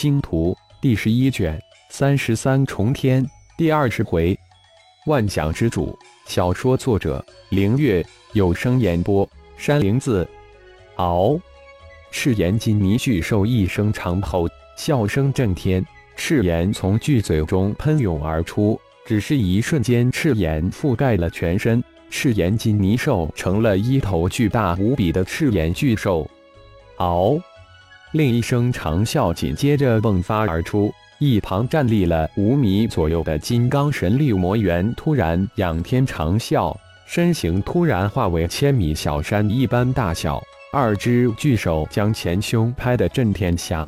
星图》第十一卷三十三重天第二十回，万象之主。小说作者：凌月，有声演播：山灵子。嗷！赤炎金泥巨兽一声长吼，笑声震天，赤炎从巨嘴中喷涌而出。只是一瞬间，赤炎覆盖了全身，赤炎金泥兽成了一头巨大无比的赤炎巨兽。嗷！另一声长啸紧接着迸发而出，一旁站立了五米左右的金刚神力魔猿突然仰天长啸，身形突然化为千米小山一般大小，二只巨手将前胸拍得震天响。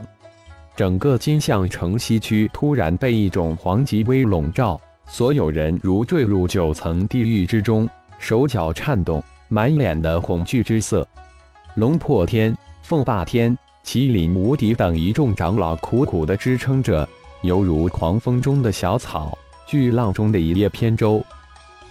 整个金象城西区突然被一种黄极威笼罩，所有人如坠入九层地狱之中，手脚颤动，满脸的恐惧之色。龙破天，凤霸天。麒麟无敌等一众长老苦苦地支撑着，犹如狂风中的小草，巨浪中的一叶扁舟。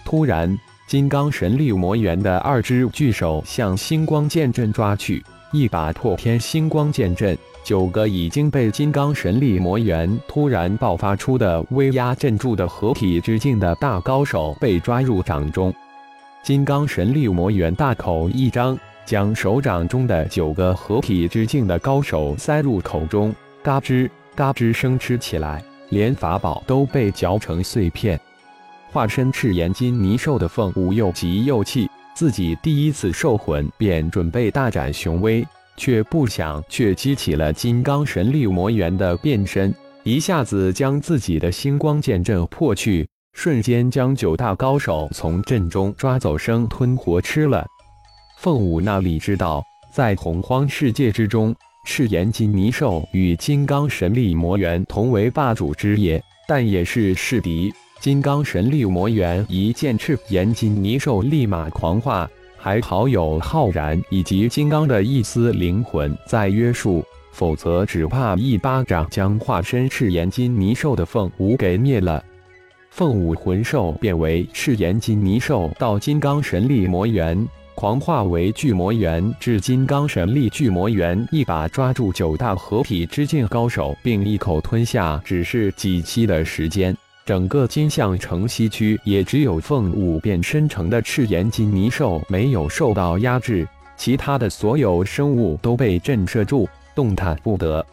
突然，金刚神力魔猿的二只巨手向星光剑阵抓去，一把破天星光剑阵，九个已经被金刚神力魔猿突然爆发出的威压镇住的合体之境的大高手被抓入掌中。金刚神力魔猿大口一张。将手掌中的九个合体之境的高手塞入口中，嘎吱嘎吱生吃起来，连法宝都被嚼成碎片。化身赤炎金泥兽的凤舞又急又气，自己第一次兽魂便准备大展雄威，却不想却激起了金刚神力魔猿的变身，一下子将自己的星光剑阵破去，瞬间将九大高手从阵中抓走，生吞活吃了。凤舞那里知道，在洪荒世界之中，赤炎金泥兽与金刚神力魔猿同为霸主之业，但也是势敌。金刚神力魔猿一见赤炎金泥兽，立马狂化，还好有浩然以及金刚的一丝灵魂在约束，否则只怕一巴掌将化身赤炎金泥兽的凤舞给灭了。凤舞魂兽变为赤炎金泥兽到金刚神力魔猿。狂化为巨魔猿，至金刚神力巨魔猿，一把抓住九大合体之境高手，并一口吞下，只是几期的时间。整个金象城西区，也只有凤舞变身成的赤炎金泥兽没有受到压制，其他的所有生物都被震慑住，动弹不得。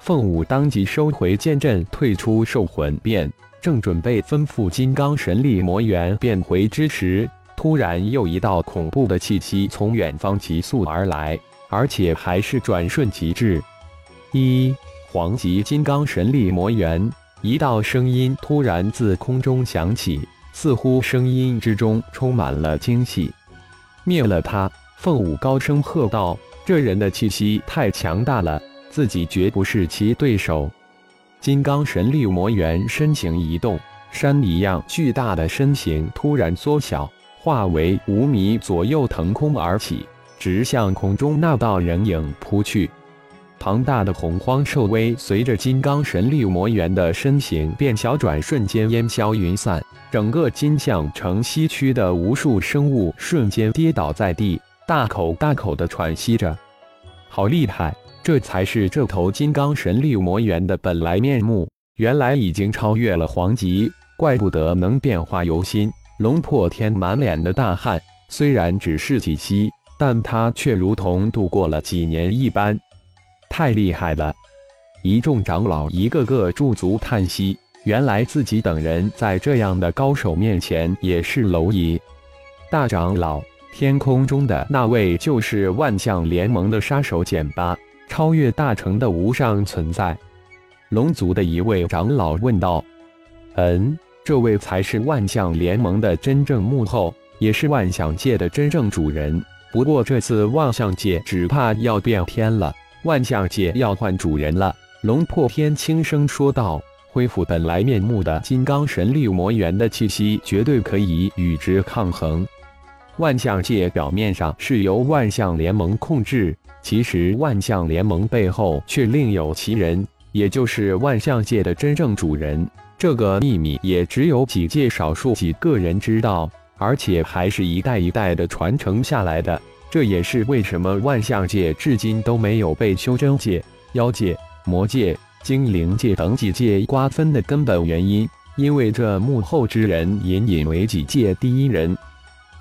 凤舞当即收回剑阵，退出兽魂变，正准备吩咐金刚神力魔猿变回之时。突然，又一道恐怖的气息从远方急速而来，而且还是转瞬即至。一黄级金刚神力魔猿，一道声音突然自空中响起，似乎声音之中充满了惊喜。灭了他！凤舞高声喝道：“这人的气息太强大了，自己绝不是其对手。”金刚神力魔猿身形一动，山一样巨大的身形突然缩小。化为五米左右腾空而起，直向空中那道人影扑去。庞大的洪荒兽威随着金刚神力魔猿的身形变小，转瞬间烟消云散。整个金象城西区的无数生物瞬间跌倒在地，大口大口的喘息着。好厉害！这才是这头金刚神力魔猿的本来面目，原来已经超越了黄级，怪不得能变化由心。龙破天满脸的大汗，虽然只是几息，但他却如同度过了几年一般，太厉害了！一众长老一个个驻足叹息，原来自己等人在这样的高手面前也是蝼蚁。大长老，天空中的那位就是万象联盟的杀手简八，超越大成的无上存在。龙族的一位长老问道：“嗯？”这位才是万象联盟的真正幕后，也是万象界的真正主人。不过这次万象界只怕要变天了，万象界要换主人了。龙破天轻声说道：“恢复本来面目的金刚神力魔猿的气息，绝对可以与之抗衡。万象界表面上是由万象联盟控制，其实万象联盟背后却另有其人，也就是万象界的真正主人。”这个秘密也只有几界少数几个人知道，而且还是一代一代的传承下来的。这也是为什么万象界至今都没有被修真界、妖界、魔界、精灵界等几界瓜分的根本原因，因为这幕后之人隐隐为几界第一人。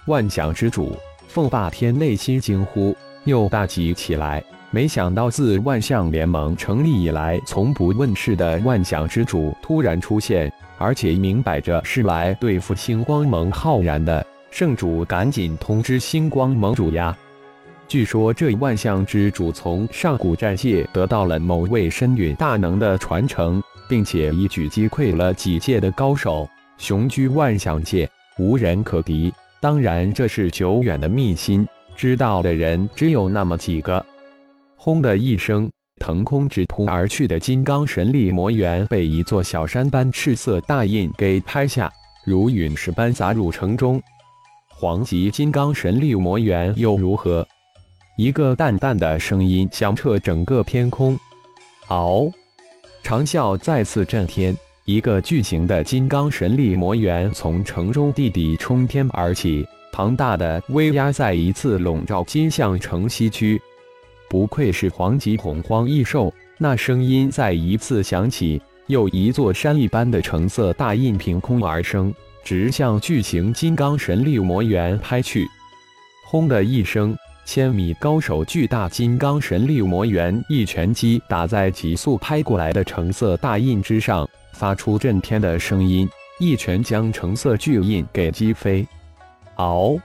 万象之主凤霸天内心惊呼，又大急起来。没想到自万象联盟成立以来，从不问世的万象之主突然出现，而且明摆着是来对付星光盟浩然的。圣主赶紧通知星光盟主呀！据说这万象之主从上古战界得到了某位深陨大能的传承，并且一举击溃了几界的高手，雄居万象界，无人可敌。当然，这是久远的秘辛，知道的人只有那么几个。轰的一声，腾空直扑而去的金刚神力魔猿被一座小山般赤色大印给拍下，如陨石般砸入城中。黄级金刚神力魔猿又如何？一个淡淡的声音响彻整个天空。嗷！长啸再次震天，一个巨型的金刚神力魔猿从城中地底冲天而起，庞大的威压再一次笼罩金象城西区。不愧是黄级洪荒异兽！那声音再一次响起，又一座山一般的橙色大印凭空而生，直向巨型金刚神力魔猿拍去。轰的一声。千米高手巨大金刚神力魔猿一拳击打在急速拍过来的橙色大印之上，发出震天的声音，一拳将橙色巨印给击飞。嗷！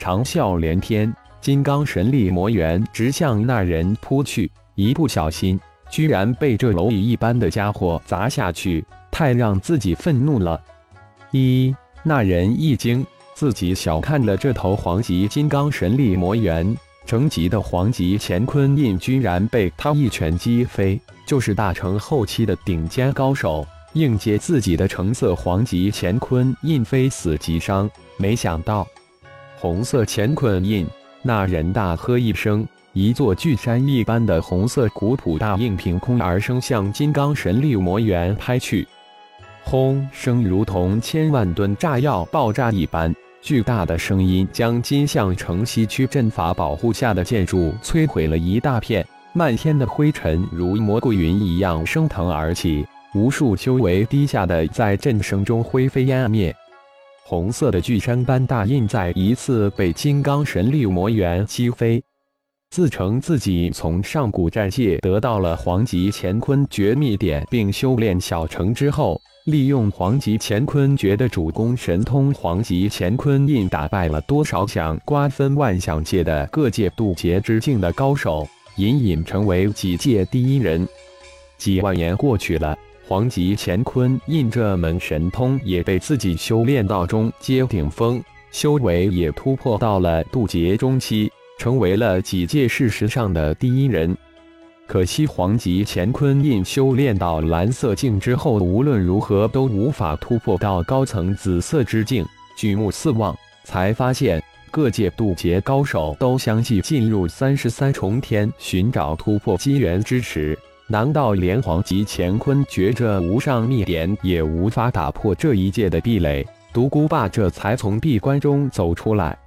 长啸连天，金刚神力魔猿直向那人扑去，一不小心居然被这蝼蚁一般的家伙砸下去，太让自己愤怒了。一那人一惊。自己小看了这头黄级金刚神力魔猿，成级的黄级乾坤印居然被他一拳击飞。就是大成后期的顶尖高手，应接自己的橙色黄级乾坤印非死即伤。没想到，红色乾坤印，那人大喝一声，一座巨山一般的红色古朴大印凭空而生，向金刚神力魔猿拍去。轰声如同千万吨炸药爆炸一般。巨大的声音将金象城西区阵法保护下的建筑摧毁了一大片，漫天的灰尘如蘑菇云一样升腾而起，无数修为低下的在震声中灰飞烟灭。红色的巨山般大印再一次被金刚神力魔猿击飞。自称自己从上古战界得到了黄级乾坤绝密点，并修炼小成之后。利用黄级乾坤诀的主攻神通黄级乾坤印，打败了多少想瓜分万象界的各界渡劫之境的高手，隐隐成为几界第一人。几万年过去了，黄级乾坤印这门神通也被自己修炼到中阶顶峰，修为也突破到了渡劫中期，成为了几界事实上的第一人。可惜黄级乾坤印修炼到蓝色境之后，无论如何都无法突破到高层紫色之境。举目四望，才发现各界渡劫高手都相继进入三十三重天，寻找突破机缘之时，难道连黄级乾坤诀这无上秘典也无法打破这一界的壁垒？独孤霸这才从闭关中走出来，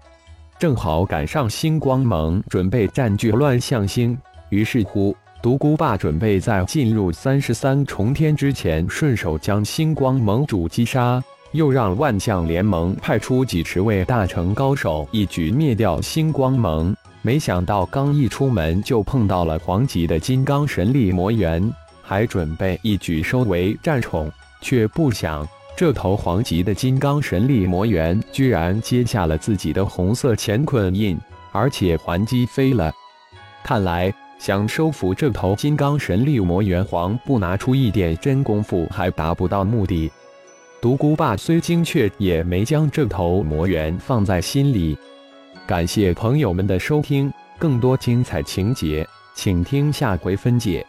正好赶上星光盟准备占据乱象星，于是乎。独孤霸准备在进入三十三重天之前，顺手将星光盟主击杀，又让万象联盟派出几十位大成高手，一举灭掉星光盟。没想到刚一出门，就碰到了黄级的金刚神力魔猿，还准备一举收为战宠，却不想这头黄级的金刚神力魔猿居然接下了自己的红色乾坤印，而且还击飞了。看来。想收服这头金刚神力魔猿皇，不拿出一点真功夫还达不到目的。独孤霸虽精确，也没将这头魔猿放在心里。感谢朋友们的收听，更多精彩情节，请听下回分解。